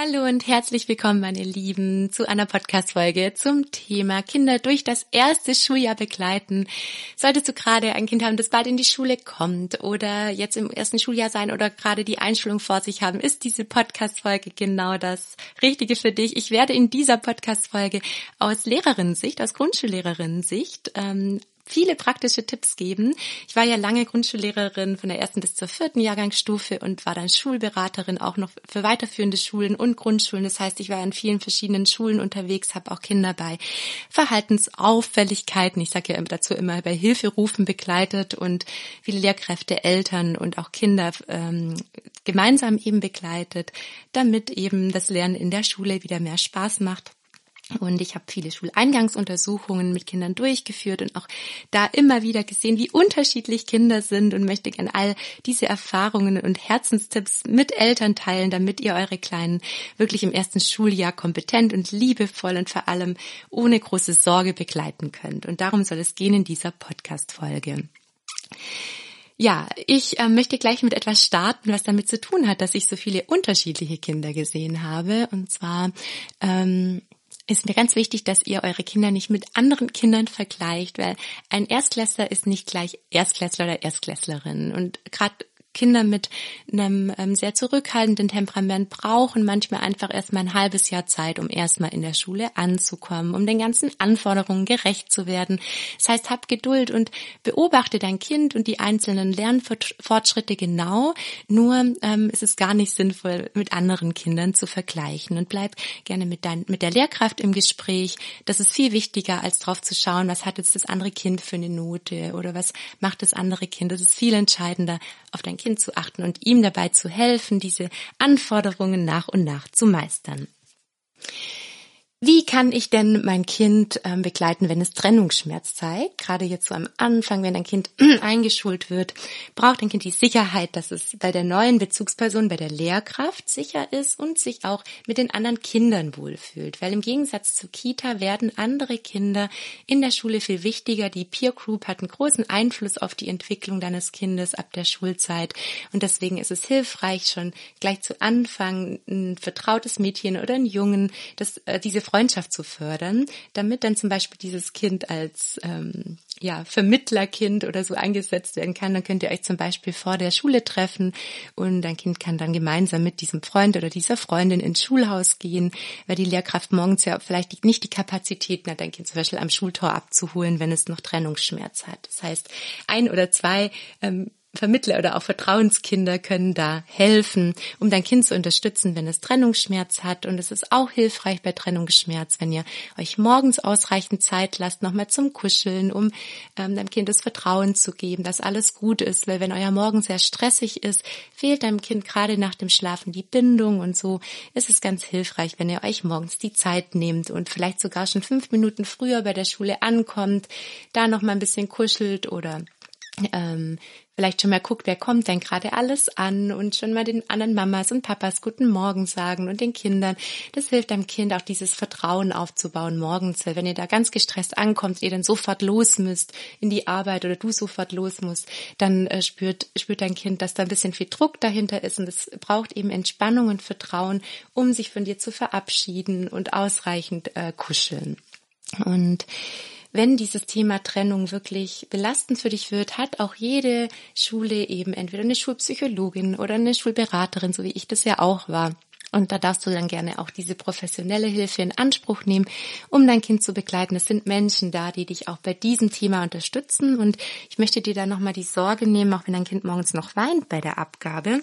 Hallo und herzlich willkommen, meine Lieben, zu einer Podcast-Folge zum Thema Kinder durch das erste Schuljahr begleiten. Solltest du gerade ein Kind haben, das bald in die Schule kommt oder jetzt im ersten Schuljahr sein oder gerade die Einschulung vor sich haben, ist diese Podcast-Folge genau das Richtige für dich. Ich werde in dieser Podcast-Folge aus Lehrerinnensicht, aus Grundschullehrerin-Sicht, ähm, viele praktische Tipps geben. Ich war ja lange Grundschullehrerin von der ersten bis zur vierten Jahrgangsstufe und war dann Schulberaterin auch noch für weiterführende Schulen und Grundschulen. Das heißt, ich war an vielen verschiedenen Schulen unterwegs, habe auch Kinder bei Verhaltensauffälligkeiten, ich sage ja dazu immer bei Hilferufen begleitet und viele Lehrkräfte, Eltern und auch Kinder ähm, gemeinsam eben begleitet, damit eben das Lernen in der Schule wieder mehr Spaß macht. Und ich habe viele Schuleingangsuntersuchungen mit Kindern durchgeführt und auch da immer wieder gesehen, wie unterschiedlich Kinder sind und möchte gerne all diese Erfahrungen und Herzenstipps mit Eltern teilen, damit ihr eure Kleinen wirklich im ersten Schuljahr kompetent und liebevoll und vor allem ohne große Sorge begleiten könnt. Und darum soll es gehen in dieser Podcast-Folge. Ja, ich äh, möchte gleich mit etwas starten, was damit zu tun hat, dass ich so viele unterschiedliche Kinder gesehen habe. Und zwar ähm, ist mir ganz wichtig, dass ihr eure Kinder nicht mit anderen Kindern vergleicht, weil ein Erstklässler ist nicht gleich Erstklässler oder Erstklässlerin. Und gerade Kinder mit einem ähm, sehr zurückhaltenden Temperament brauchen manchmal einfach erstmal ein halbes Jahr Zeit, um erstmal in der Schule anzukommen, um den ganzen Anforderungen gerecht zu werden. Das heißt, hab Geduld und beobachte dein Kind und die einzelnen Lernfortschritte genau. Nur ähm, ist es gar nicht sinnvoll, mit anderen Kindern zu vergleichen und bleib gerne mit, dein, mit der Lehrkraft im Gespräch. Das ist viel wichtiger, als drauf zu schauen, was hat jetzt das andere Kind für eine Note oder was macht das andere Kind. Das ist viel entscheidender, auf dein Kind Kind zu achten und ihm dabei zu helfen, diese Anforderungen nach und nach zu meistern. Wie kann ich denn mein Kind ähm, begleiten, wenn es Trennungsschmerz zeigt? Gerade jetzt so am Anfang, wenn ein Kind eingeschult wird, braucht ein Kind die Sicherheit, dass es bei der neuen Bezugsperson, bei der Lehrkraft sicher ist und sich auch mit den anderen Kindern wohlfühlt. Weil im Gegensatz zur Kita werden andere Kinder in der Schule viel wichtiger. Die Peer Group hat einen großen Einfluss auf die Entwicklung deines Kindes ab der Schulzeit. Und deswegen ist es hilfreich, schon gleich zu Anfang ein vertrautes Mädchen oder einen Jungen, dass äh, diese Freundschaft zu fördern, damit dann zum Beispiel dieses Kind als ähm, ja, Vermittlerkind oder so eingesetzt werden kann. Dann könnt ihr euch zum Beispiel vor der Schule treffen und dein Kind kann dann gemeinsam mit diesem Freund oder dieser Freundin ins Schulhaus gehen, weil die Lehrkraft morgens ja vielleicht nicht die Kapazitäten hat, dein Kind zum Beispiel am Schultor abzuholen, wenn es noch Trennungsschmerz hat. Das heißt, ein oder zwei ähm, Vermittler oder auch Vertrauenskinder können da helfen, um dein Kind zu unterstützen, wenn es Trennungsschmerz hat. Und es ist auch hilfreich bei Trennungsschmerz, wenn ihr euch morgens ausreichend Zeit lasst, nochmal zum Kuscheln, um ähm, deinem Kind das Vertrauen zu geben, dass alles gut ist. Weil wenn euer Morgen sehr stressig ist, fehlt deinem Kind gerade nach dem Schlafen die Bindung. Und so ist es ganz hilfreich, wenn ihr euch morgens die Zeit nehmt und vielleicht sogar schon fünf Minuten früher bei der Schule ankommt, da nochmal ein bisschen kuschelt oder ähm, vielleicht schon mal guckt, wer kommt denn gerade alles an und schon mal den anderen Mamas und Papas guten Morgen sagen und den Kindern. Das hilft dem Kind auch dieses Vertrauen aufzubauen morgens, weil wenn ihr da ganz gestresst ankommt, ihr dann sofort los müsst in die Arbeit oder du sofort los musst, dann äh, spürt, spürt dein Kind, dass da ein bisschen viel Druck dahinter ist und es braucht eben Entspannung und Vertrauen, um sich von dir zu verabschieden und ausreichend äh, kuscheln. Und wenn dieses Thema Trennung wirklich belastend für dich wird, hat auch jede Schule eben entweder eine Schulpsychologin oder eine Schulberaterin, so wie ich das ja auch war. Und da darfst du dann gerne auch diese professionelle Hilfe in Anspruch nehmen, um dein Kind zu begleiten. Es sind Menschen da, die dich auch bei diesem Thema unterstützen. Und ich möchte dir da nochmal die Sorge nehmen, auch wenn dein Kind morgens noch weint bei der Abgabe,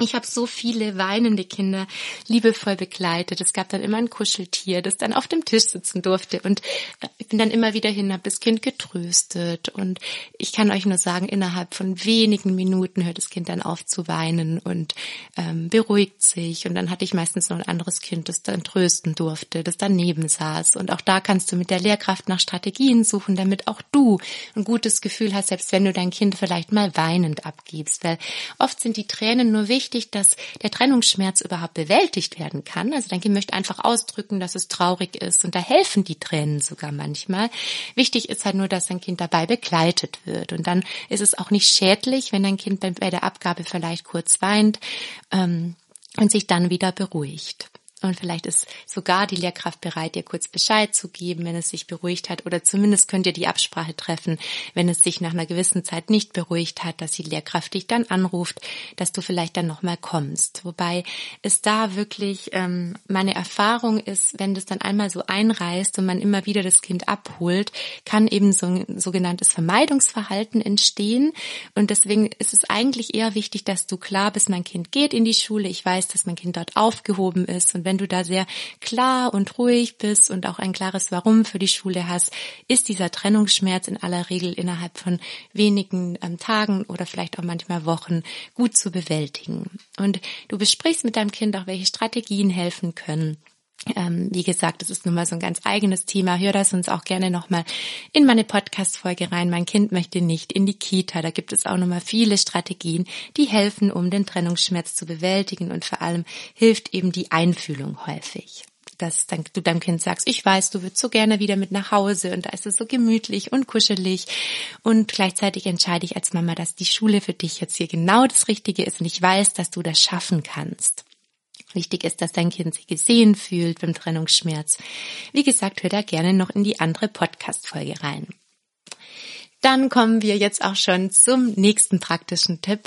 Ich habe so viele weinende Kinder liebevoll begleitet. Es gab dann immer ein Kuscheltier, das dann auf dem Tisch sitzen durfte. Und äh, ich bin dann immer wieder hin, habe das Kind getröstet. Und ich kann euch nur sagen, innerhalb von wenigen Minuten hört das Kind dann auf zu weinen und ähm, beruhigt sich. Und dann hatte ich meistens noch ein anderes Kind, das dann trösten durfte, das daneben saß. Und auch da kannst du mit der Lehrkraft nach Strategien suchen, damit auch du ein gutes Gefühl hast, selbst wenn du dein Kind vielleicht mal weinend abgibst. Weil oft sind die Tränen nur wichtig, wichtig, dass der Trennungsschmerz überhaupt bewältigt werden kann. Also dein Kind möchte einfach ausdrücken, dass es traurig ist und da helfen die Tränen sogar manchmal. Wichtig ist halt nur, dass dein Kind dabei begleitet wird und dann ist es auch nicht schädlich, wenn dein Kind bei der Abgabe vielleicht kurz weint ähm, und sich dann wieder beruhigt. Und vielleicht ist sogar die Lehrkraft bereit, dir kurz Bescheid zu geben, wenn es sich beruhigt hat. Oder zumindest könnt ihr die Absprache treffen, wenn es sich nach einer gewissen Zeit nicht beruhigt hat, dass die Lehrkraft dich dann anruft, dass du vielleicht dann nochmal kommst. Wobei es da wirklich ähm, meine Erfahrung ist, wenn das dann einmal so einreißt und man immer wieder das Kind abholt, kann eben so ein sogenanntes Vermeidungsverhalten entstehen. Und deswegen ist es eigentlich eher wichtig, dass du klar bist, mein Kind geht in die Schule, ich weiß, dass mein Kind dort aufgehoben ist und wenn wenn du da sehr klar und ruhig bist und auch ein klares Warum für die Schule hast, ist dieser Trennungsschmerz in aller Regel innerhalb von wenigen ähm, Tagen oder vielleicht auch manchmal Wochen gut zu bewältigen. Und du besprichst mit deinem Kind auch, welche Strategien helfen können ähm, wie gesagt, das ist nun mal so ein ganz eigenes Thema. Hör das uns auch gerne nochmal in meine Podcast-Folge rein. Mein Kind möchte nicht in die Kita. Da gibt es auch nochmal viele Strategien, die helfen, um den Trennungsschmerz zu bewältigen und vor allem hilft eben die Einfühlung häufig dass du deinem Kind sagst, ich weiß, du würdest so gerne wieder mit nach Hause und da ist es so gemütlich und kuschelig und gleichzeitig entscheide ich als Mama, dass die Schule für dich jetzt hier genau das Richtige ist und ich weiß, dass du das schaffen kannst. Wichtig ist, dass dein Kind sich gesehen fühlt beim Trennungsschmerz. Wie gesagt, hör da gerne noch in die andere Podcast-Folge rein. Dann kommen wir jetzt auch schon zum nächsten praktischen Tipp.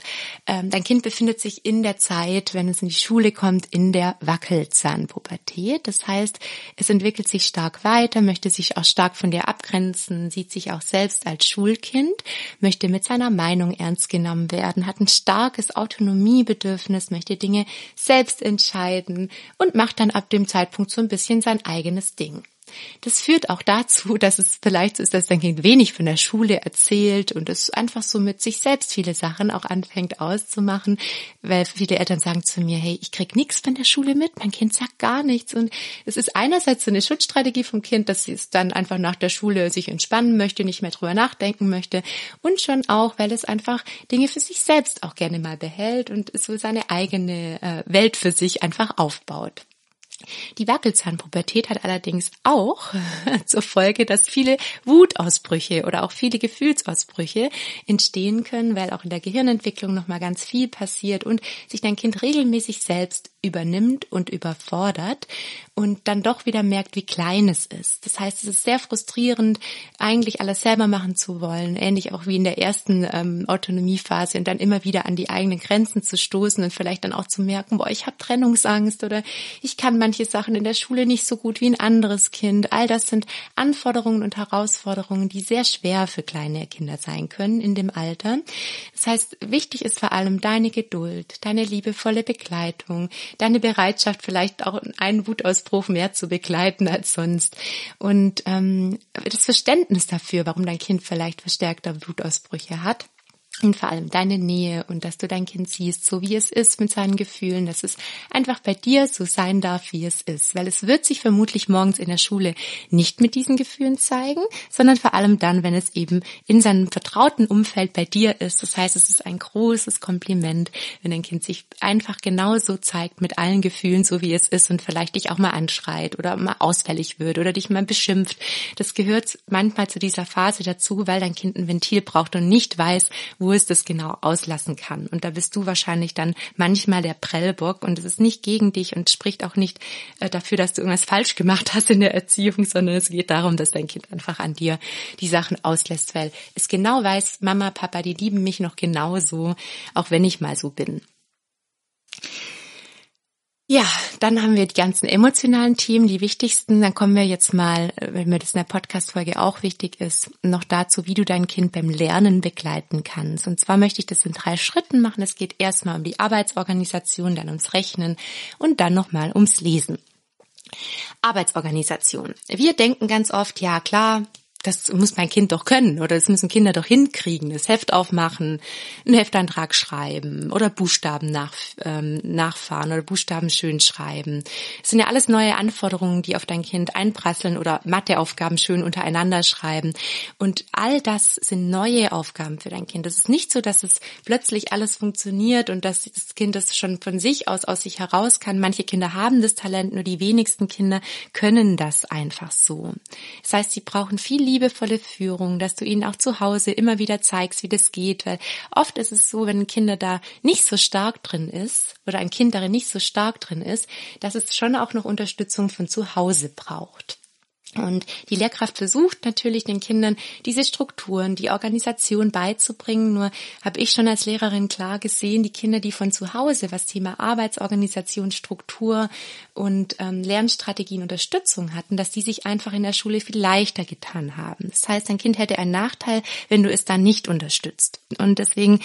Ähm, dein Kind befindet sich in der Zeit, wenn es in die Schule kommt, in der Wackelzahnpubertät. Das heißt, es entwickelt sich stark weiter, möchte sich auch stark von dir abgrenzen, sieht sich auch selbst als Schulkind, möchte mit seiner Meinung ernst genommen werden, hat ein starkes Autonomiebedürfnis, möchte Dinge selbst entscheiden und macht dann ab dem Zeitpunkt so ein bisschen sein eigenes Ding. Das führt auch dazu, dass es vielleicht so ist, dass dein Kind wenig von der Schule erzählt und es einfach so mit sich selbst viele Sachen auch anfängt auszumachen, weil viele Eltern sagen zu mir, hey, ich krieg nichts von der Schule mit, mein Kind sagt gar nichts und es ist einerseits so eine Schutzstrategie vom Kind, dass es dann einfach nach der Schule sich entspannen möchte, nicht mehr drüber nachdenken möchte und schon auch, weil es einfach Dinge für sich selbst auch gerne mal behält und so seine eigene äh, Welt für sich einfach aufbaut. Die Wackelzahnpubertät hat allerdings auch zur Folge, dass viele Wutausbrüche oder auch viele Gefühlsausbrüche entstehen können, weil auch in der Gehirnentwicklung nochmal ganz viel passiert und sich dein Kind regelmäßig selbst übernimmt und überfordert und dann doch wieder merkt, wie klein es ist. Das heißt, es ist sehr frustrierend, eigentlich alles selber machen zu wollen, ähnlich auch wie in der ersten ähm, Autonomiephase und dann immer wieder an die eigenen Grenzen zu stoßen und vielleicht dann auch zu merken, boah, ich habe Trennungsangst oder ich kann manche Sachen in der Schule nicht so gut wie ein anderes Kind. All das sind Anforderungen und Herausforderungen, die sehr schwer für kleine Kinder sein können in dem Alter. Das heißt, wichtig ist vor allem deine Geduld, deine liebevolle Begleitung, deine Bereitschaft, vielleicht auch einen Wutausbruch mehr zu begleiten als sonst. Und ähm, das Verständnis dafür, warum dein Kind vielleicht verstärkter Wutausbrüche hat und vor allem deine Nähe und dass du dein Kind siehst, so wie es ist mit seinen Gefühlen, dass es einfach bei dir so sein darf, wie es ist. Weil es wird sich vermutlich morgens in der Schule nicht mit diesen Gefühlen zeigen, sondern vor allem dann, wenn es eben in seinem vertrauten Umfeld bei dir ist. Das heißt, es ist ein großes Kompliment, wenn dein Kind sich einfach genauso zeigt mit allen Gefühlen, so wie es ist und vielleicht dich auch mal anschreit oder mal ausfällig wird oder dich mal beschimpft. Das gehört manchmal zu dieser Phase dazu, weil dein Kind ein Ventil braucht und nicht weiß, wo wo es das genau auslassen kann. Und da bist du wahrscheinlich dann manchmal der Prellbock und es ist nicht gegen dich und spricht auch nicht äh, dafür, dass du irgendwas falsch gemacht hast in der Erziehung, sondern es geht darum, dass dein Kind einfach an dir die Sachen auslässt, weil es genau weiß, Mama, Papa, die lieben mich noch genauso, auch wenn ich mal so bin. Ja, dann haben wir die ganzen emotionalen Themen, die wichtigsten. Dann kommen wir jetzt mal, wenn mir das in der Podcast-Folge auch wichtig ist, noch dazu, wie du dein Kind beim Lernen begleiten kannst. Und zwar möchte ich das in drei Schritten machen. Es geht erstmal um die Arbeitsorganisation, dann ums Rechnen und dann nochmal ums Lesen. Arbeitsorganisation. Wir denken ganz oft, ja klar, das muss mein Kind doch können oder das müssen Kinder doch hinkriegen, das Heft aufmachen, einen Heftantrag schreiben oder Buchstaben nach, ähm, nachfahren oder Buchstaben schön schreiben. Das sind ja alles neue Anforderungen, die auf dein Kind einprasseln oder Matheaufgaben schön untereinander schreiben. Und all das sind neue Aufgaben für dein Kind. Es ist nicht so, dass es plötzlich alles funktioniert und dass das Kind das schon von sich aus aus sich heraus kann. Manche Kinder haben das Talent, nur die wenigsten Kinder können das einfach so. Das heißt, sie brauchen viel liebevolle Führung, dass du ihnen auch zu Hause immer wieder zeigst, wie das geht, weil oft ist es so, wenn ein Kinder da nicht so stark drin ist oder ein Kind darin nicht so stark drin ist, dass es schon auch noch Unterstützung von zu Hause braucht. Und die Lehrkraft versucht natürlich den Kindern diese Strukturen, die Organisation beizubringen. Nur habe ich schon als Lehrerin klar gesehen, die Kinder, die von zu Hause was Thema Arbeitsorganisation, Struktur und ähm, Lernstrategien Unterstützung hatten, dass die sich einfach in der Schule viel leichter getan haben. Das heißt, ein Kind hätte einen Nachteil, wenn du es dann nicht unterstützt. Und deswegen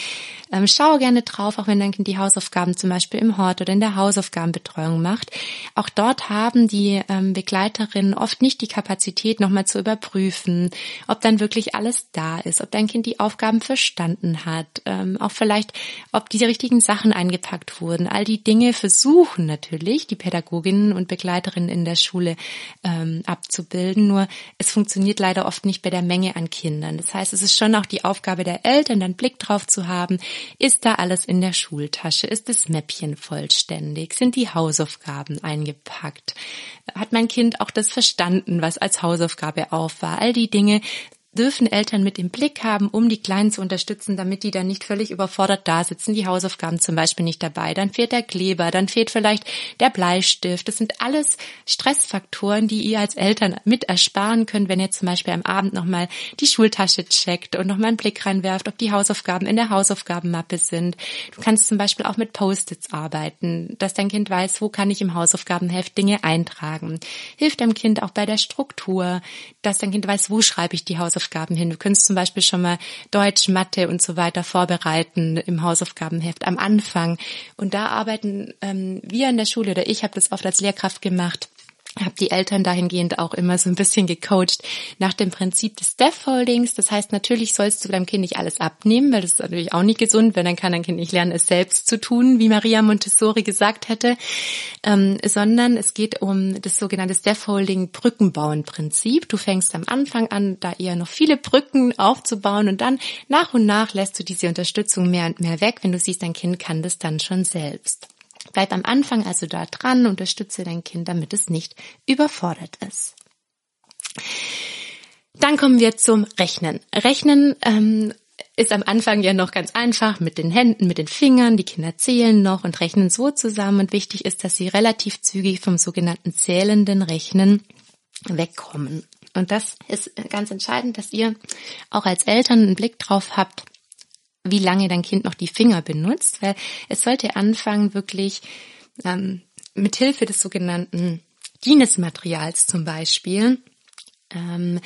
ähm, schau gerne drauf, auch wenn dein Kind die Hausaufgaben zum Beispiel im Hort oder in der Hausaufgabenbetreuung macht. Auch dort haben die ähm, Begleiterinnen oft nicht die Kapazität nochmal zu überprüfen, ob dann wirklich alles da ist, ob dein Kind die Aufgaben verstanden hat, ähm, auch vielleicht, ob die richtigen Sachen eingepackt wurden. All die Dinge versuchen natürlich die Pädagoginnen und Begleiterinnen in der Schule ähm, abzubilden, nur es funktioniert leider oft nicht bei der Menge an Kindern. Das heißt, es ist schon auch die Aufgabe der Eltern, dann Blick drauf zu haben, ist da alles in der Schultasche, ist das Mäppchen vollständig, sind die Hausaufgaben eingepackt, hat mein Kind auch das verstanden, was als Hausaufgabe auf war. All die Dinge dürfen Eltern mit im Blick haben, um die Kleinen zu unterstützen, damit die dann nicht völlig überfordert da sitzen, die Hausaufgaben zum Beispiel nicht dabei, dann fehlt der Kleber, dann fehlt vielleicht der Bleistift. Das sind alles Stressfaktoren, die ihr als Eltern mit ersparen könnt, wenn ihr zum Beispiel am Abend nochmal die Schultasche checkt und nochmal einen Blick reinwerft, ob die Hausaufgaben in der Hausaufgabenmappe sind. Du kannst zum Beispiel auch mit Post-its arbeiten, dass dein Kind weiß, wo kann ich im Hausaufgabenheft Dinge eintragen. Hilft dem Kind auch bei der Struktur, dass dein Kind weiß, wo schreibe ich die Hausaufgaben Hausaufgaben hin. Du könntest zum Beispiel schon mal Deutsch, Mathe und so weiter vorbereiten im Hausaufgabenheft am Anfang. Und da arbeiten ähm, wir in der Schule oder ich habe das oft als Lehrkraft gemacht habe die Eltern dahingehend auch immer so ein bisschen gecoacht nach dem Prinzip des Deaf-Holdings. Das heißt, natürlich sollst du deinem Kind nicht alles abnehmen, weil das ist natürlich auch nicht gesund, wenn dann kann dein Kind nicht lernen, es selbst zu tun, wie Maria Montessori gesagt hätte, ähm, sondern es geht um das sogenannte Deaf-Holding-Brückenbauen-Prinzip. Du fängst am Anfang an, da eher noch viele Brücken aufzubauen und dann nach und nach lässt du diese Unterstützung mehr und mehr weg, wenn du siehst, dein Kind kann das dann schon selbst. Bleib am Anfang also da dran, unterstütze dein Kind, damit es nicht überfordert ist. Dann kommen wir zum Rechnen. Rechnen ähm, ist am Anfang ja noch ganz einfach mit den Händen, mit den Fingern. Die Kinder zählen noch und rechnen so zusammen. Und wichtig ist, dass sie relativ zügig vom sogenannten zählenden Rechnen wegkommen. Und das ist ganz entscheidend, dass ihr auch als Eltern einen Blick drauf habt, wie lange dein Kind noch die Finger benutzt, weil es sollte anfangen, wirklich ähm, mit Hilfe des sogenannten Guinness-Materials zum Beispiel ähm,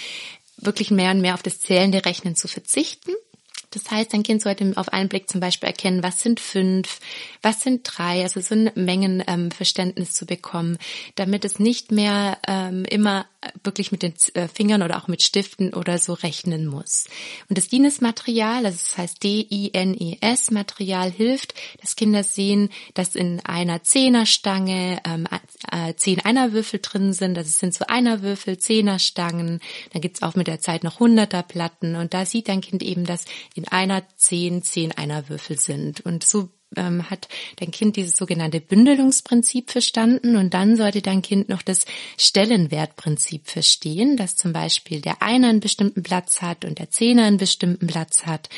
wirklich mehr und mehr auf das zählende Rechnen zu verzichten. Das heißt, dein Kind sollte auf einen Blick zum Beispiel erkennen, was sind fünf, was sind drei, also so ein Mengenverständnis ähm, zu bekommen, damit es nicht mehr ähm, immer wirklich mit den äh, Fingern oder auch mit Stiften oder so rechnen muss. Und das DINES-Material, also das heißt D-I-N-E-S-Material hilft, dass Kinder sehen, dass in einer Zehnerstange ähm, äh, zehn Einerwürfel drin sind, also sind so Einerwürfel, Zehnerstangen, dann gibt's auch mit der Zeit noch Hunderterplatten und da sieht dein Kind eben, dass in einer zehn zehn Einerwürfel sind. Und so ähm, hat dein Kind dieses sogenannte Bündelungsprinzip verstanden und dann sollte dein Kind noch das Stellenwertprinzip verstehen, dass zum Beispiel der Einer einen bestimmten Platz hat und der Zehner einen bestimmten Platz hat.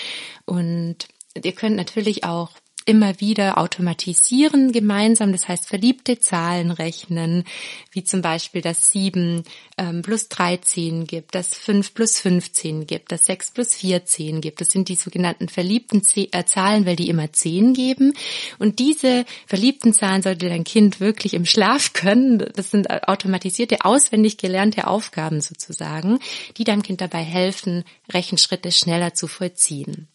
Und ihr könnt natürlich auch immer wieder automatisieren gemeinsam, das heißt verliebte Zahlen rechnen, wie zum Beispiel dass 7 ähm, plus 13 gibt, dass 5 plus 15 gibt, dass 6 plus 14 gibt. Das sind die sogenannten verliebten Z äh, Zahlen, weil die immer 10 geben. Und diese verliebten Zahlen sollte dein Kind wirklich im Schlaf können. Das sind automatisierte, auswendig gelernte Aufgaben sozusagen, die deinem Kind dabei helfen, Rechenschritte schneller zu vollziehen.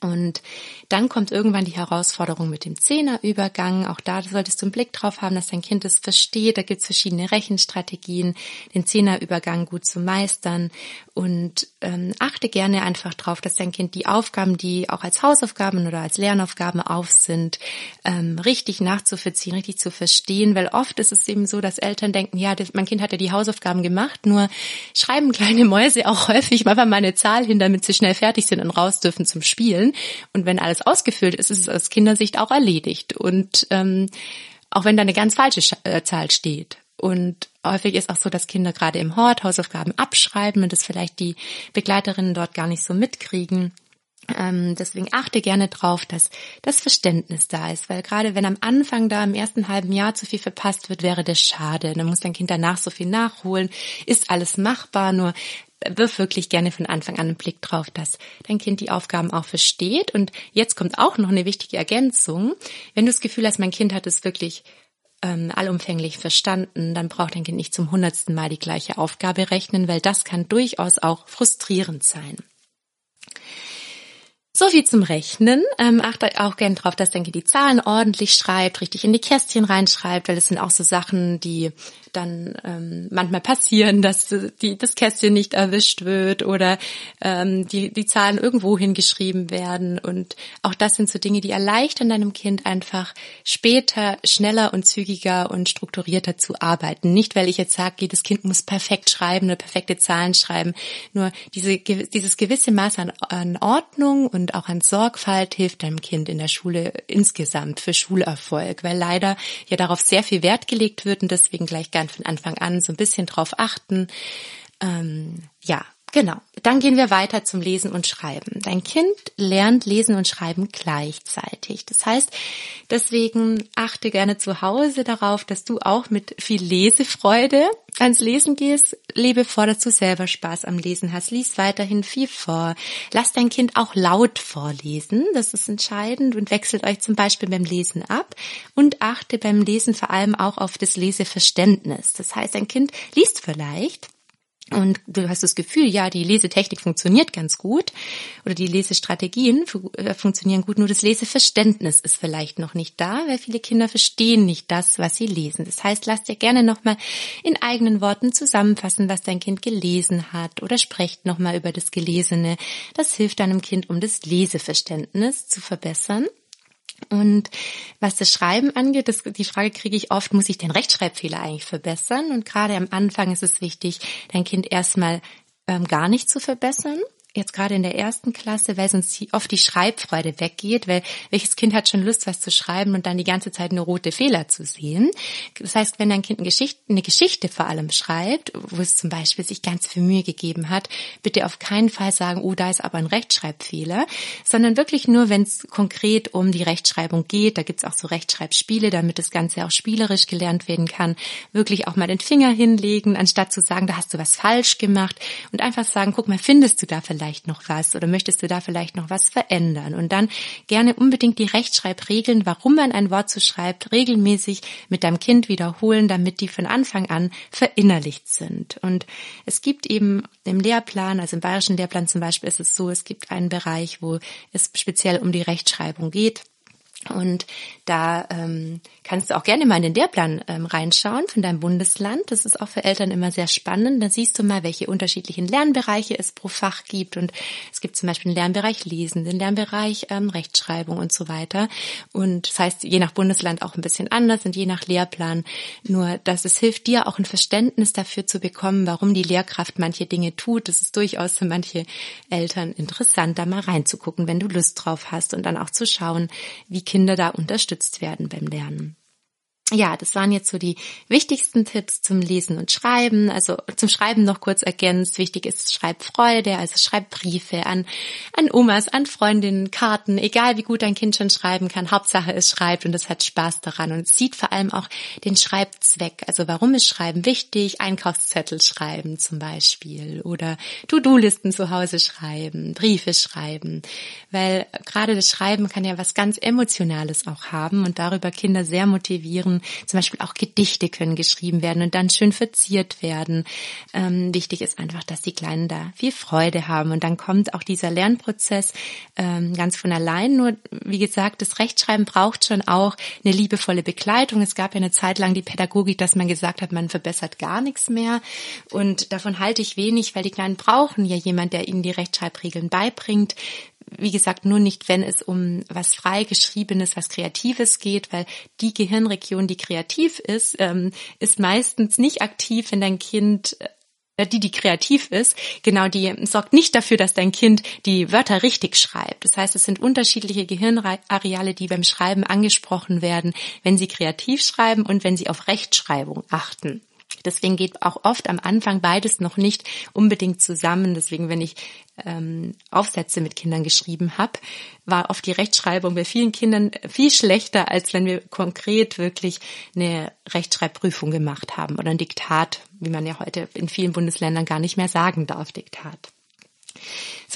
Und dann kommt irgendwann die Herausforderung mit dem Zehnerübergang. Auch da solltest du einen Blick drauf haben, dass dein Kind es versteht. Da gibt es verschiedene Rechenstrategien, den Zehnerübergang gut zu meistern. Und ähm, achte gerne einfach drauf, dass dein Kind die Aufgaben, die auch als Hausaufgaben oder als Lernaufgaben auf sind, ähm, richtig nachzuvollziehen, richtig zu verstehen. Weil oft ist es eben so, dass Eltern denken, ja, das, mein Kind hat ja die Hausaufgaben gemacht, nur schreiben kleine Mäuse auch häufig einfach mal eine Zahl hin, damit sie schnell fertig sind und raus dürfen zum Spiel spielen. Und wenn alles ausgefüllt ist, ist es aus Kindersicht auch erledigt. Und ähm, auch wenn da eine ganz falsche äh, Zahl steht. Und häufig ist auch so, dass Kinder gerade im Hort Hausaufgaben abschreiben und das vielleicht die Begleiterinnen dort gar nicht so mitkriegen. Ähm, deswegen achte gerne drauf, dass das Verständnis da ist, weil gerade wenn am Anfang da im ersten halben Jahr zu viel verpasst wird, wäre das schade. Dann muss dein Kind danach so viel nachholen. Ist alles machbar, nur wirf wirklich gerne von Anfang an einen Blick drauf, dass dein Kind die Aufgaben auch versteht. Und jetzt kommt auch noch eine wichtige Ergänzung. Wenn du das Gefühl hast, mein Kind hat es wirklich ähm, allumfänglich verstanden, dann braucht dein Kind nicht zum hundertsten Mal die gleiche Aufgabe rechnen, weil das kann durchaus auch frustrierend sein. So viel zum Rechnen. Ähm, achte auch gern drauf, dass dein Kind die Zahlen ordentlich schreibt, richtig in die Kästchen reinschreibt, weil das sind auch so Sachen, die dann ähm, manchmal passieren, dass die, das Kästchen nicht erwischt wird oder ähm, die, die Zahlen irgendwo hingeschrieben werden. Und auch das sind so Dinge, die erleichtern deinem Kind einfach später schneller und zügiger und strukturierter zu arbeiten. Nicht, weil ich jetzt sage, jedes Kind muss perfekt schreiben oder perfekte Zahlen schreiben. Nur diese, dieses gewisse Maß an, an Ordnung und auch an Sorgfalt hilft deinem Kind in der Schule insgesamt für Schulerfolg, weil leider ja darauf sehr viel Wert gelegt wird und deswegen gleich ganz von Anfang an so ein bisschen drauf achten. Ähm, ja, Genau. Dann gehen wir weiter zum Lesen und Schreiben. Dein Kind lernt Lesen und Schreiben gleichzeitig. Das heißt, deswegen achte gerne zu Hause darauf, dass du auch mit viel Lesefreude ans Lesen gehst. Lebe vor, dass du selber Spaß am Lesen hast. Lies weiterhin viel vor. Lass dein Kind auch laut vorlesen. Das ist entscheidend und wechselt euch zum Beispiel beim Lesen ab. Und achte beim Lesen vor allem auch auf das Leseverständnis. Das heißt, dein Kind liest vielleicht und du hast das Gefühl, ja, die Lesetechnik funktioniert ganz gut oder die Lesestrategien äh, funktionieren gut, nur das Leseverständnis ist vielleicht noch nicht da, weil viele Kinder verstehen nicht das, was sie lesen. Das heißt, lass dir gerne nochmal in eigenen Worten zusammenfassen, was dein Kind gelesen hat oder sprecht nochmal über das Gelesene. Das hilft deinem Kind, um das Leseverständnis zu verbessern. Und was das Schreiben angeht, das, die Frage kriege ich oft, muss ich den Rechtschreibfehler eigentlich verbessern? Und gerade am Anfang ist es wichtig, dein Kind erstmal ähm, gar nicht zu verbessern, jetzt gerade in der ersten Klasse, weil sonst oft die Schreibfreude weggeht, weil welches Kind hat schon Lust, was zu schreiben und dann die ganze Zeit nur rote Fehler zu sehen. Das heißt, wenn dein Kind eine Geschichte, eine Geschichte vor allem schreibt, wo es zum Beispiel sich ganz viel Mühe gegeben hat, bitte auf keinen Fall sagen, oh, da ist aber ein Rechtschreibfehler, sondern wirklich nur, wenn es konkret um die Rechtschreibung geht. Da gibt's auch so Rechtschreibspiele, damit das Ganze auch spielerisch gelernt werden kann. Wirklich auch mal den Finger hinlegen, anstatt zu sagen, da hast du was falsch gemacht und einfach sagen, guck mal, findest du da vielleicht vielleicht noch was oder möchtest du da vielleicht noch was verändern? Und dann gerne unbedingt die Rechtschreibregeln, warum man ein Wort so schreibt, regelmäßig mit deinem Kind wiederholen, damit die von Anfang an verinnerlicht sind. Und es gibt eben im Lehrplan, also im bayerischen Lehrplan zum Beispiel ist es so, es gibt einen Bereich, wo es speziell um die Rechtschreibung geht. Und da ähm, kannst du auch gerne mal in den Lehrplan ähm, reinschauen von deinem Bundesland. Das ist auch für Eltern immer sehr spannend. Da siehst du mal, welche unterschiedlichen Lernbereiche es pro Fach gibt. Und es gibt zum Beispiel den Lernbereich Lesen, den Lernbereich ähm, Rechtschreibung und so weiter. Und das heißt, je nach Bundesland auch ein bisschen anders und je nach Lehrplan. Nur, dass es hilft dir auch ein Verständnis dafür zu bekommen, warum die Lehrkraft manche Dinge tut. Das ist durchaus für manche Eltern interessant, da mal reinzugucken, wenn du Lust drauf hast und dann auch zu schauen, wie Kinder da unterstützt werden beim Lernen. Ja, das waren jetzt so die wichtigsten Tipps zum Lesen und Schreiben. Also zum Schreiben noch kurz ergänzt. Wichtig ist Schreibfreude, also Schreibbriefe an, an Omas, an Freundinnen, Karten, egal wie gut dein Kind schon schreiben kann. Hauptsache es schreibt und es hat Spaß daran und sieht vor allem auch den Schreibzweck. Also warum ist Schreiben wichtig? Einkaufszettel schreiben zum Beispiel oder To-Do-Listen zu Hause schreiben, Briefe schreiben. Weil gerade das Schreiben kann ja was ganz Emotionales auch haben und darüber Kinder sehr motivieren zum Beispiel auch Gedichte können geschrieben werden und dann schön verziert werden. Ähm, wichtig ist einfach, dass die Kleinen da viel Freude haben und dann kommt auch dieser Lernprozess ähm, ganz von allein. Nur, wie gesagt, das Rechtschreiben braucht schon auch eine liebevolle Begleitung. Es gab ja eine Zeit lang die Pädagogik, dass man gesagt hat, man verbessert gar nichts mehr und davon halte ich wenig, weil die Kleinen brauchen ja jemand, der ihnen die Rechtschreibregeln beibringt wie gesagt, nur nicht, wenn es um was freigeschriebenes, was Kreatives geht, weil die Gehirnregion, die kreativ ist, ähm, ist meistens nicht aktiv, wenn dein Kind äh, die, die kreativ ist, genau, die sorgt nicht dafür, dass dein Kind die Wörter richtig schreibt. Das heißt, es sind unterschiedliche Gehirnareale, die beim Schreiben angesprochen werden, wenn sie kreativ schreiben und wenn sie auf Rechtschreibung achten. Deswegen geht auch oft am Anfang beides noch nicht unbedingt zusammen. Deswegen, wenn ich ähm, Aufsätze mit Kindern geschrieben habe, war oft die Rechtschreibung bei vielen Kindern viel schlechter, als wenn wir konkret wirklich eine Rechtschreibprüfung gemacht haben oder ein Diktat, wie man ja heute in vielen Bundesländern gar nicht mehr sagen darf, Diktat.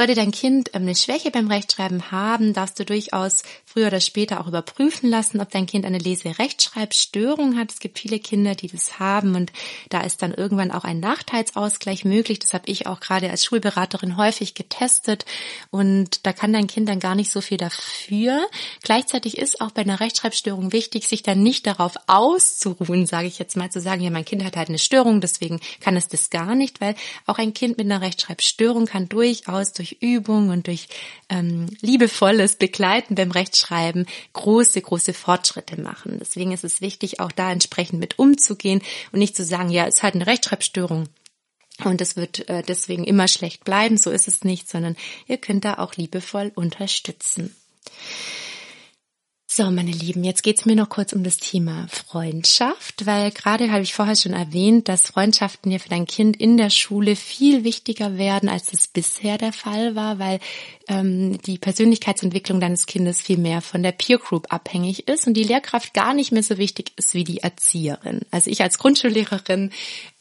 Sollte dein Kind ähm, eine Schwäche beim Rechtschreiben haben, darfst du durchaus früher oder später auch überprüfen lassen, ob dein Kind eine Leserechtschreibstörung hat. Es gibt viele Kinder, die das haben und da ist dann irgendwann auch ein Nachteilsausgleich möglich. Das habe ich auch gerade als Schulberaterin häufig getestet und da kann dein Kind dann gar nicht so viel dafür. Gleichzeitig ist auch bei einer Rechtschreibstörung wichtig, sich dann nicht darauf auszuruhen, sage ich jetzt mal, zu sagen, ja, mein Kind hat halt eine Störung, deswegen kann es das gar nicht, weil auch ein Kind mit einer Rechtschreibstörung kann durchaus durch Übung und durch ähm, liebevolles Begleiten beim Rechtschreiben große, große Fortschritte machen. Deswegen ist es wichtig, auch da entsprechend mit umzugehen und nicht zu sagen, ja, es ist halt eine Rechtschreibstörung. Und es wird äh, deswegen immer schlecht bleiben, so ist es nicht, sondern ihr könnt da auch liebevoll unterstützen. So, meine Lieben, jetzt geht's mir noch kurz um das Thema Freundschaft, weil gerade habe ich vorher schon erwähnt, dass Freundschaften ja für dein Kind in der Schule viel wichtiger werden, als es bisher der Fall war, weil ähm, die Persönlichkeitsentwicklung deines Kindes viel mehr von der Peer Group abhängig ist und die Lehrkraft gar nicht mehr so wichtig ist wie die Erzieherin. Also ich als Grundschullehrerin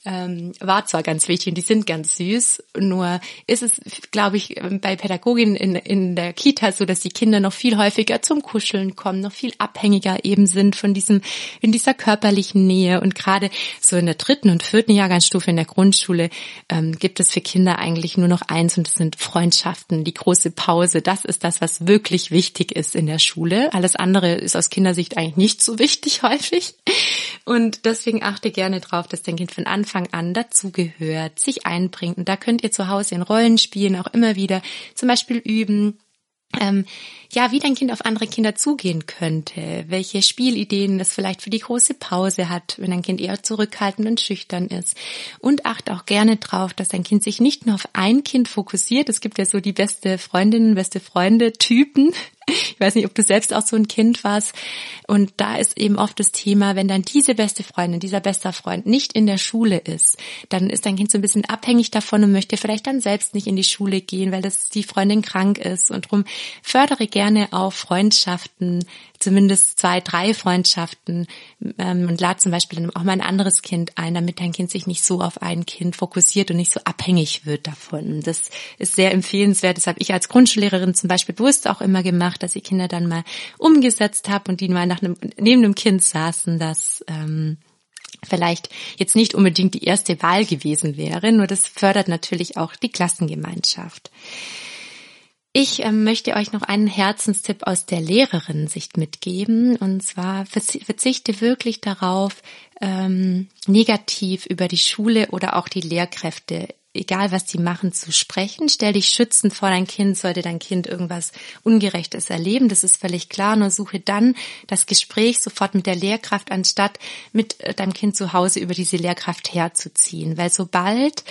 ähm, war zwar ganz wichtig und die sind ganz süß, nur ist es, glaube ich, bei Pädagoginnen in, in der Kita so, dass die Kinder noch viel häufiger zum Kuscheln kommen, noch viel abhängiger eben sind von diesem, in dieser körperlichen Nähe und gerade so in der dritten und vierten Jahrgangsstufe in der Grundschule ähm, gibt es für Kinder eigentlich nur noch eins und das sind Freundschaften, die große Pause. Das ist das, was wirklich wichtig ist in der Schule. Alles andere ist aus Kindersicht eigentlich nicht so wichtig häufig. Und deswegen achte gerne drauf, dass dein Kind von Anfang an dazugehört, sich einbringt. Und da könnt ihr zu Hause in Rollenspielen auch immer wieder zum Beispiel üben, ähm, ja, wie dein Kind auf andere Kinder zugehen könnte, welche Spielideen es vielleicht für die große Pause hat, wenn dein Kind eher zurückhaltend und schüchtern ist. Und achte auch gerne drauf, dass dein Kind sich nicht nur auf ein Kind fokussiert. Es gibt ja so die beste Freundinnen, beste Freunde Typen, ich weiß nicht, ob du selbst auch so ein Kind warst. Und da ist eben oft das Thema, wenn dann diese beste Freundin, dieser bester Freund nicht in der Schule ist, dann ist dein Kind so ein bisschen abhängig davon und möchte vielleicht dann selbst nicht in die Schule gehen, weil das die Freundin krank ist. Und darum fördere gerne auch Freundschaften, zumindest zwei, drei Freundschaften ähm, und lad zum Beispiel auch mal ein anderes Kind ein, damit dein Kind sich nicht so auf ein Kind fokussiert und nicht so abhängig wird davon. Das ist sehr empfehlenswert. Das habe ich als Grundschullehrerin zum Beispiel bewusst auch immer gemacht dass ich Kinder dann mal umgesetzt habe und die mal nach einem, neben einem Kind saßen, das ähm, vielleicht jetzt nicht unbedingt die erste Wahl gewesen wäre, nur das fördert natürlich auch die Klassengemeinschaft. Ich ähm, möchte euch noch einen Herzenstipp aus der Lehrerinnensicht mitgeben. Und zwar verzichte wirklich darauf, ähm, negativ über die Schule oder auch die Lehrkräfte egal was die machen, zu sprechen. Stell dich schützend vor dein Kind, sollte dein Kind irgendwas Ungerechtes erleben. Das ist völlig klar. Nur suche dann das Gespräch sofort mit der Lehrkraft, anstatt mit äh, deinem Kind zu Hause über diese Lehrkraft herzuziehen. Weil sobald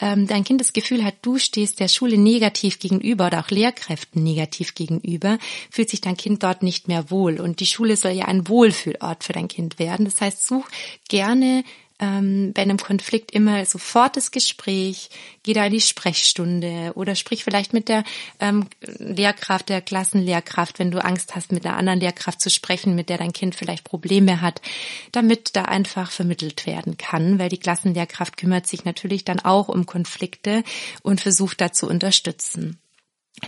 ähm, dein Kind das Gefühl hat, du stehst der Schule negativ gegenüber oder auch Lehrkräften negativ gegenüber, fühlt sich dein Kind dort nicht mehr wohl. Und die Schule soll ja ein Wohlfühlort für dein Kind werden. Das heißt, such gerne ähm, bei einem Konflikt immer sofort das Gespräch, geh da in die Sprechstunde oder sprich vielleicht mit der ähm, Lehrkraft, der Klassenlehrkraft, wenn du Angst hast, mit einer anderen Lehrkraft zu sprechen, mit der dein Kind vielleicht Probleme hat, damit da einfach vermittelt werden kann, weil die Klassenlehrkraft kümmert sich natürlich dann auch um Konflikte und versucht da zu unterstützen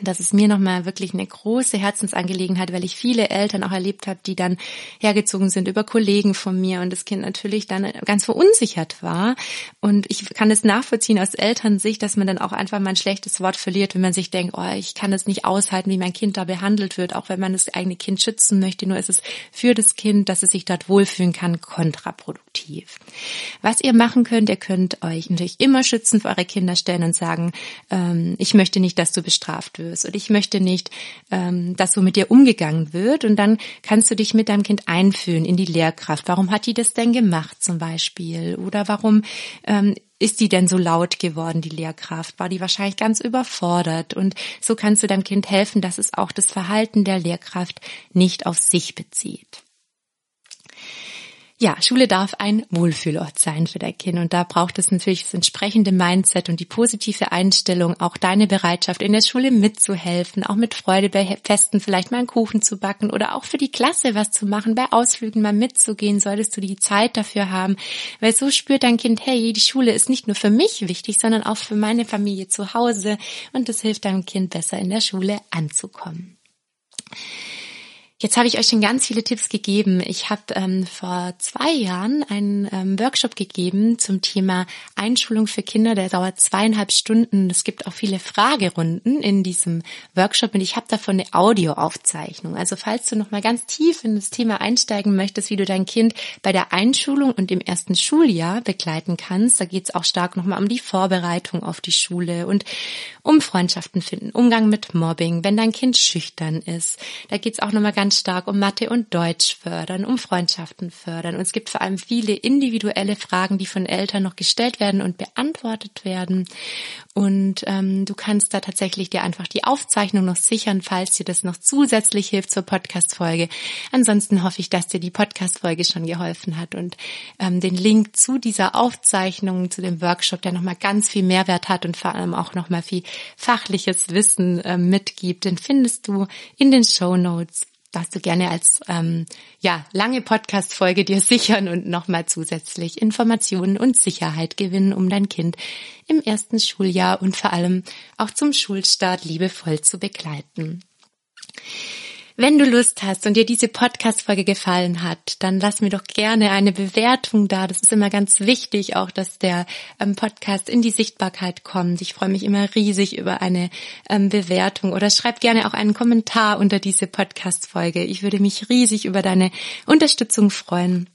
das ist mir nochmal wirklich eine große Herzensangelegenheit, weil ich viele Eltern auch erlebt habe, die dann hergezogen sind über Kollegen von mir und das Kind natürlich dann ganz verunsichert war. Und ich kann es nachvollziehen aus Elternsicht, dass man dann auch einfach mal ein schlechtes Wort verliert, wenn man sich denkt, oh, ich kann es nicht aushalten, wie mein Kind da behandelt wird, auch wenn man das eigene Kind schützen möchte. Nur ist es für das Kind, dass es sich dort wohlfühlen kann, kontraproduktiv. Was ihr machen könnt, ihr könnt euch natürlich immer schützen für eure Kinder stellen und sagen, ähm, ich möchte nicht, dass du bestraft wirst und ich möchte nicht, ähm, dass so mit dir umgegangen wird und dann kannst du dich mit deinem Kind einfühlen in die Lehrkraft. Warum hat die das denn gemacht zum Beispiel? Oder warum ähm, ist die denn so laut geworden, die Lehrkraft? War die wahrscheinlich ganz überfordert? Und so kannst du deinem Kind helfen, dass es auch das Verhalten der Lehrkraft nicht auf sich bezieht. Ja, Schule darf ein Wohlfühlort sein für dein Kind. Und da braucht es natürlich das entsprechende Mindset und die positive Einstellung, auch deine Bereitschaft in der Schule mitzuhelfen, auch mit Freude bei Festen vielleicht mal einen Kuchen zu backen oder auch für die Klasse was zu machen, bei Ausflügen mal mitzugehen, solltest du die Zeit dafür haben, weil so spürt dein Kind, hey, die Schule ist nicht nur für mich wichtig, sondern auch für meine Familie zu Hause. Und das hilft deinem Kind besser in der Schule anzukommen. Jetzt habe ich euch schon ganz viele Tipps gegeben. Ich habe ähm, vor zwei Jahren einen ähm, Workshop gegeben zum Thema Einschulung für Kinder. Der dauert zweieinhalb Stunden. Es gibt auch viele Fragerunden in diesem Workshop und ich habe davon eine Audioaufzeichnung. Also falls du noch mal ganz tief in das Thema einsteigen möchtest, wie du dein Kind bei der Einschulung und im ersten Schuljahr begleiten kannst, da geht es auch stark noch mal um die Vorbereitung auf die Schule und um Freundschaften finden, Umgang mit Mobbing, wenn dein Kind schüchtern ist. Da geht es auch noch mal ganz ganz stark um Mathe und Deutsch fördern, um Freundschaften fördern. Und es gibt vor allem viele individuelle Fragen, die von Eltern noch gestellt werden und beantwortet werden. Und ähm, du kannst da tatsächlich dir einfach die Aufzeichnung noch sichern, falls dir das noch zusätzlich hilft zur Podcast-Folge. Ansonsten hoffe ich, dass dir die Podcast-Folge schon geholfen hat und ähm, den Link zu dieser Aufzeichnung, zu dem Workshop, der nochmal ganz viel Mehrwert hat und vor allem auch nochmal viel fachliches Wissen äh, mitgibt, den findest du in den Show Notes darfst du gerne als ähm, ja lange Podcast-Folge dir sichern und nochmal zusätzlich Informationen und Sicherheit gewinnen, um dein Kind im ersten Schuljahr und vor allem auch zum Schulstart liebevoll zu begleiten. Wenn du Lust hast und dir diese Podcast-Folge gefallen hat, dann lass mir doch gerne eine Bewertung da. Das ist immer ganz wichtig, auch dass der ähm, Podcast in die Sichtbarkeit kommt. Ich freue mich immer riesig über eine ähm, Bewertung oder schreib gerne auch einen Kommentar unter diese Podcast-Folge. Ich würde mich riesig über deine Unterstützung freuen.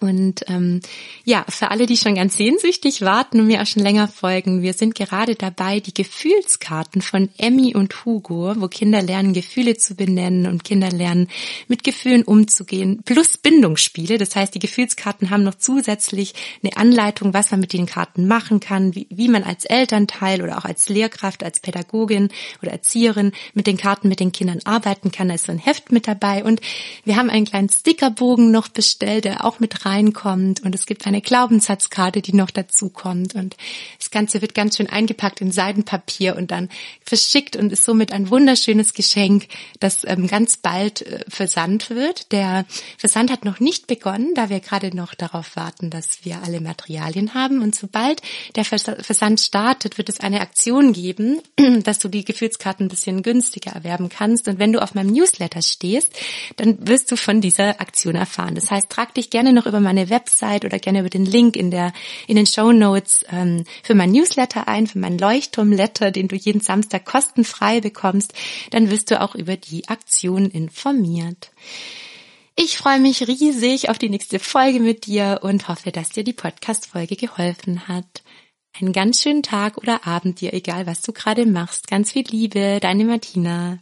Und ähm, ja, für alle, die schon ganz sehnsüchtig warten und mir auch schon länger folgen, wir sind gerade dabei, die Gefühlskarten von Emmy und Hugo, wo Kinder lernen, Gefühle zu benennen und Kinder lernen, mit Gefühlen umzugehen, plus Bindungsspiele. Das heißt, die Gefühlskarten haben noch zusätzlich eine Anleitung, was man mit den Karten machen kann, wie, wie man als Elternteil oder auch als Lehrkraft, als Pädagogin oder Erzieherin mit den Karten mit den Kindern arbeiten kann. Da ist so ein Heft mit dabei und wir haben einen kleinen Stickerbogen noch bestellt, der auch mit reinkommt und es gibt eine Glaubenssatzkarte, die noch dazu kommt und das Ganze wird ganz schön eingepackt in Seidenpapier und dann verschickt und ist somit ein wunderschönes Geschenk, das ähm, ganz bald äh, versandt wird. Der Versand hat noch nicht begonnen, da wir gerade noch darauf warten, dass wir alle Materialien haben und sobald der Versand startet, wird es eine Aktion geben, dass du die Gefühlskarten ein bisschen günstiger erwerben kannst und wenn du auf meinem Newsletter stehst, dann wirst du von dieser Aktion erfahren. Das heißt, trag dich gerne noch über meine Website oder gerne über den Link in der in den Show Notes ähm, für mein Newsletter ein, für mein Leuchtturmletter, den du jeden Samstag kostenfrei bekommst. Dann wirst du auch über die Aktion informiert. Ich freue mich riesig auf die nächste Folge mit dir und hoffe, dass dir die Podcast-Folge geholfen hat. einen ganz schönen Tag oder Abend dir, egal was du gerade machst. Ganz viel Liebe, deine Martina.